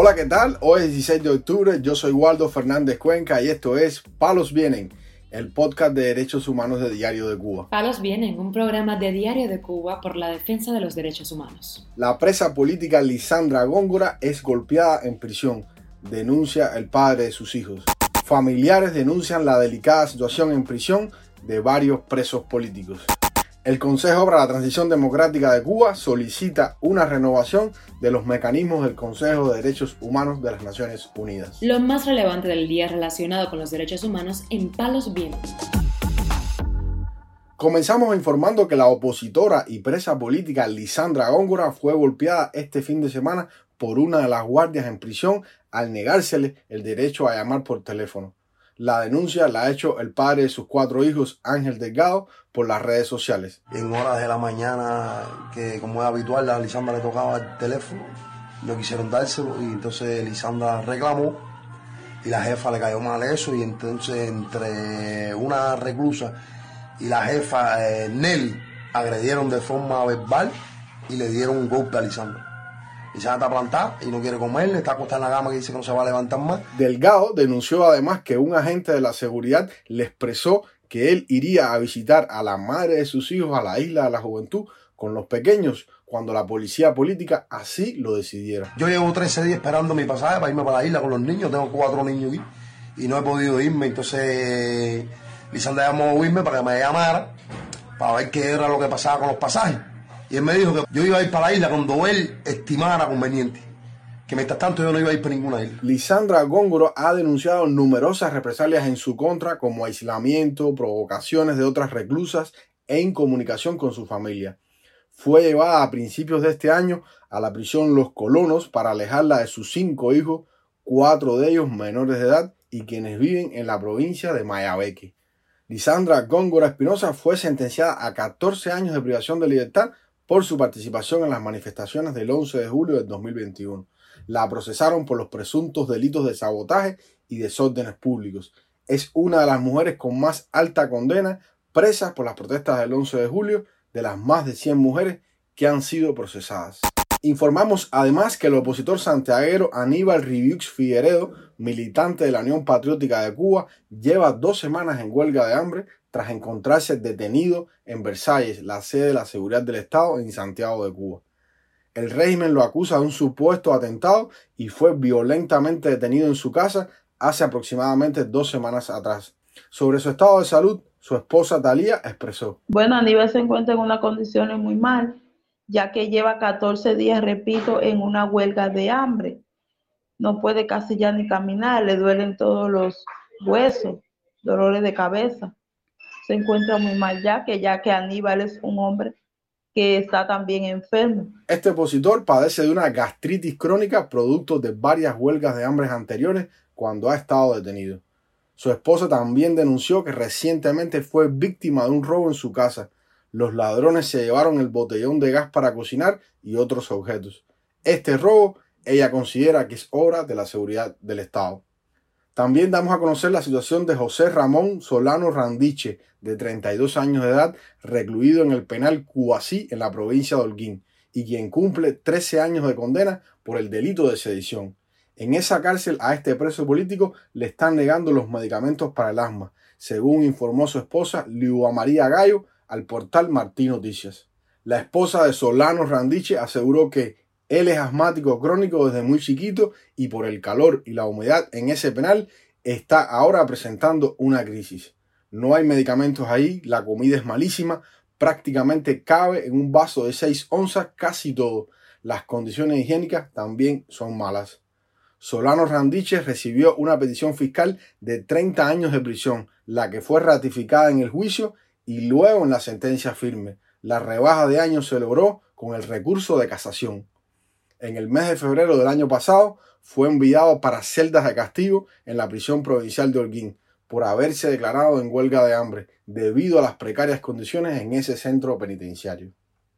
Hola, ¿qué tal? Hoy es 16 de octubre, yo soy Waldo Fernández Cuenca y esto es Palos Vienen, el podcast de derechos humanos de Diario de Cuba. Palos Vienen, un programa de Diario de Cuba por la defensa de los derechos humanos. La presa política Lisandra Góngora es golpeada en prisión, denuncia el padre de sus hijos. Familiares denuncian la delicada situación en prisión de varios presos políticos. El Consejo para la Transición Democrática de Cuba solicita una renovación de los mecanismos del Consejo de Derechos Humanos de las Naciones Unidas. Lo más relevante del día relacionado con los derechos humanos en Palos Vientos. Comenzamos informando que la opositora y presa política Lisandra Góngora fue golpeada este fin de semana por una de las guardias en prisión al negársele el derecho a llamar por teléfono. La denuncia la ha hecho el padre de sus cuatro hijos, Ángel Delgado, por las redes sociales. En horas de la mañana, que como es habitual, a Lisandra le tocaba el teléfono, no quisieron dárselo y entonces Lisandra reclamó y la jefa le cayó mal eso y entonces entre una reclusa y la jefa eh, Nelly agredieron de forma verbal y le dieron un golpe a Lisandra y se está plantada y no quiere comer, está acostada en la cama que dice que no se va a levantar más. Delgado denunció además que un agente de la seguridad le expresó que él iría a visitar a la madre de sus hijos a la isla de la juventud con los pequeños cuando la policía política así lo decidiera. Yo llevo 13 días esperando mi pasaje para irme para la isla con los niños, tengo cuatro niños aquí y no he podido irme, entonces Lisandra llamó a irme para que me llamara para ver qué era lo que pasaba con los pasajes. Y él me dijo que yo iba a ir para la isla cuando él estimara conveniente. Que mientras tanto yo no iba a ir para ninguna isla. Lisandra Góngoro ha denunciado numerosas represalias en su contra, como aislamiento, provocaciones de otras reclusas e incomunicación con su familia. Fue llevada a principios de este año a la prisión Los Colonos para alejarla de sus cinco hijos, cuatro de ellos menores de edad y quienes viven en la provincia de Mayabeque. Lisandra Góngora Espinosa fue sentenciada a 14 años de privación de libertad por su participación en las manifestaciones del 11 de julio del 2021. La procesaron por los presuntos delitos de sabotaje y desórdenes públicos. Es una de las mujeres con más alta condena presas por las protestas del 11 de julio de las más de 100 mujeres que han sido procesadas. Informamos además que el opositor santiaguero Aníbal Riviux Figueredo, militante de la Unión Patriótica de Cuba, lleva dos semanas en huelga de hambre tras encontrarse detenido en Versalles, la sede de la seguridad del Estado en Santiago de Cuba. El régimen lo acusa de un supuesto atentado y fue violentamente detenido en su casa hace aproximadamente dos semanas atrás. Sobre su estado de salud, su esposa Talía expresó. Bueno, Aníbal se encuentra en unas condiciones muy mal ya que lleva 14 días, repito, en una huelga de hambre. No puede casi ya ni caminar, le duelen todos los huesos, dolores de cabeza. Se encuentra muy mal ya que ya que Aníbal es un hombre que está también enfermo. Este opositor padece de una gastritis crónica producto de varias huelgas de hambre anteriores cuando ha estado detenido. Su esposa también denunció que recientemente fue víctima de un robo en su casa los ladrones se llevaron el botellón de gas para cocinar y otros objetos. Este robo ella considera que es obra de la seguridad del Estado. También damos a conocer la situación de José Ramón Solano Randiche, de 32 años de edad, recluido en el penal Cubasí en la provincia de Holguín, y quien cumple 13 años de condena por el delito de sedición. En esa cárcel a este preso político le están negando los medicamentos para el asma, según informó su esposa Liua María Gallo, al portal Martín Noticias. La esposa de Solano Randiche aseguró que él es asmático crónico desde muy chiquito y por el calor y la humedad en ese penal está ahora presentando una crisis. No hay medicamentos ahí, la comida es malísima, prácticamente cabe en un vaso de 6 onzas casi todo. Las condiciones higiénicas también son malas. Solano Randiche recibió una petición fiscal de 30 años de prisión, la que fue ratificada en el juicio y luego en la sentencia firme. La rebaja de años se logró con el recurso de casación. En el mes de febrero del año pasado fue enviado para celdas de castigo en la prisión provincial de Holguín por haberse declarado en huelga de hambre debido a las precarias condiciones en ese centro penitenciario.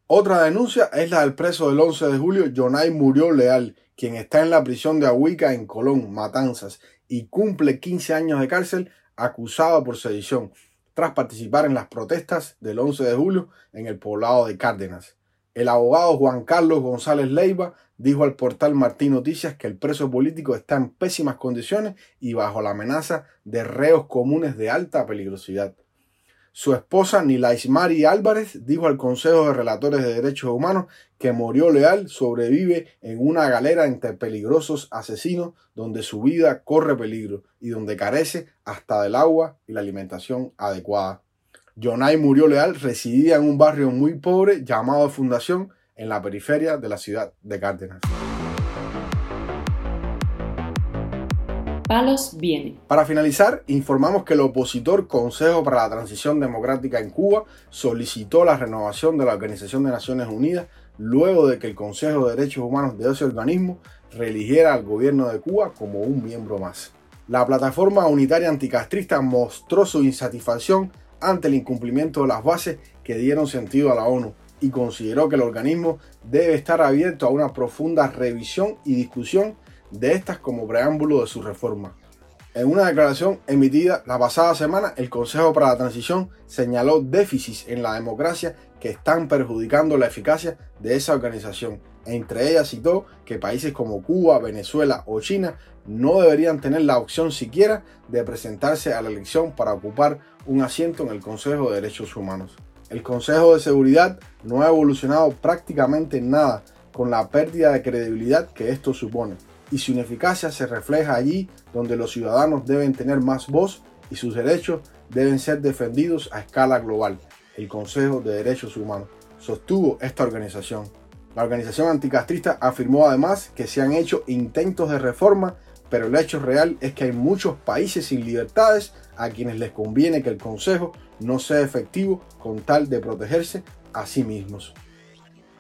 Otra denuncia es la del preso del 11 de julio, Jonay Murió Leal, quien está en la prisión de Ahuica en Colón, Matanzas, y cumple 15 años de cárcel acusado por sedición tras participar en las protestas del 11 de julio en el poblado de Cárdenas. El abogado Juan Carlos González Leiva dijo al portal Martín Noticias que el preso político está en pésimas condiciones y bajo la amenaza de reos comunes de alta peligrosidad. Su esposa Nilaismari Álvarez dijo al Consejo de Relatores de Derechos Humanos que Murió Leal sobrevive en una galera entre peligrosos asesinos donde su vida corre peligro y donde carece hasta del agua y la alimentación adecuada. Jonay Murió Leal residía en un barrio muy pobre llamado Fundación en la periferia de la ciudad de Cárdenas. Para finalizar, informamos que el opositor Consejo para la Transición Democrática en Cuba solicitó la renovación de la Organización de Naciones Unidas luego de que el Consejo de Derechos Humanos de ese organismo reeligiera al gobierno de Cuba como un miembro más. La plataforma unitaria anticastrista mostró su insatisfacción ante el incumplimiento de las bases que dieron sentido a la ONU y consideró que el organismo debe estar abierto a una profunda revisión y discusión de estas como preámbulo de su reforma. En una declaración emitida la pasada semana, el Consejo para la Transición señaló déficits en la democracia que están perjudicando la eficacia de esa organización. Entre ellas citó que países como Cuba, Venezuela o China no deberían tener la opción siquiera de presentarse a la elección para ocupar un asiento en el Consejo de Derechos Humanos. El Consejo de Seguridad no ha evolucionado prácticamente nada con la pérdida de credibilidad que esto supone y su ineficacia se refleja allí donde los ciudadanos deben tener más voz y sus derechos deben ser defendidos a escala global. El Consejo de Derechos Humanos sostuvo esta organización. La organización anticastrista afirmó además que se han hecho intentos de reforma, pero el hecho real es que hay muchos países sin libertades a quienes les conviene que el Consejo no sea efectivo con tal de protegerse a sí mismos.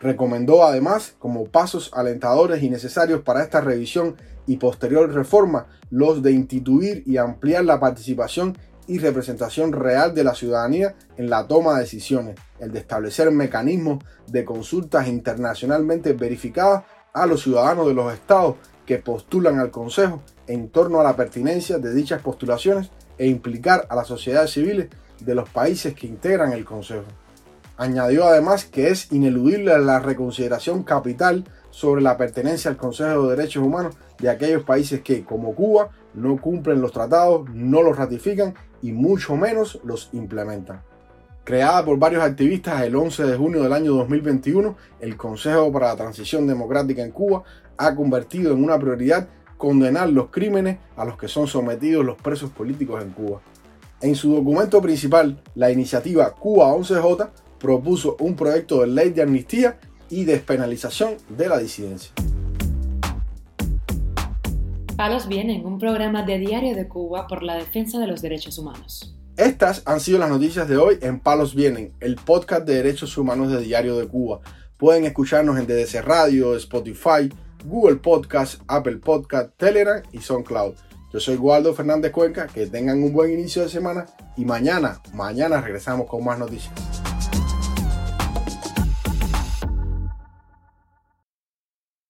Recomendó además, como pasos alentadores y necesarios para esta revisión y posterior reforma, los de instituir y ampliar la participación y representación real de la ciudadanía en la toma de decisiones, el de establecer mecanismos de consultas internacionalmente verificadas a los ciudadanos de los estados que postulan al Consejo en torno a la pertinencia de dichas postulaciones e implicar a las sociedades civiles de los países que integran el Consejo. Añadió además que es ineludible la reconsideración capital sobre la pertenencia al Consejo de Derechos Humanos de aquellos países que, como Cuba, no cumplen los tratados, no los ratifican y mucho menos los implementan. Creada por varios activistas el 11 de junio del año 2021, el Consejo para la Transición Democrática en Cuba ha convertido en una prioridad condenar los crímenes a los que son sometidos los presos políticos en Cuba. En su documento principal, la iniciativa Cuba 11J propuso un proyecto de ley de amnistía y despenalización de la disidencia. Palos Vienen, un programa de Diario de Cuba por la defensa de los derechos humanos. Estas han sido las noticias de hoy en Palos Vienen, el podcast de derechos humanos de Diario de Cuba. Pueden escucharnos en DDC Radio, Spotify, Google Podcast, Apple Podcast, Telegram y SoundCloud. Yo soy Waldo Fernández Cuenca, que tengan un buen inicio de semana y mañana, mañana regresamos con más noticias.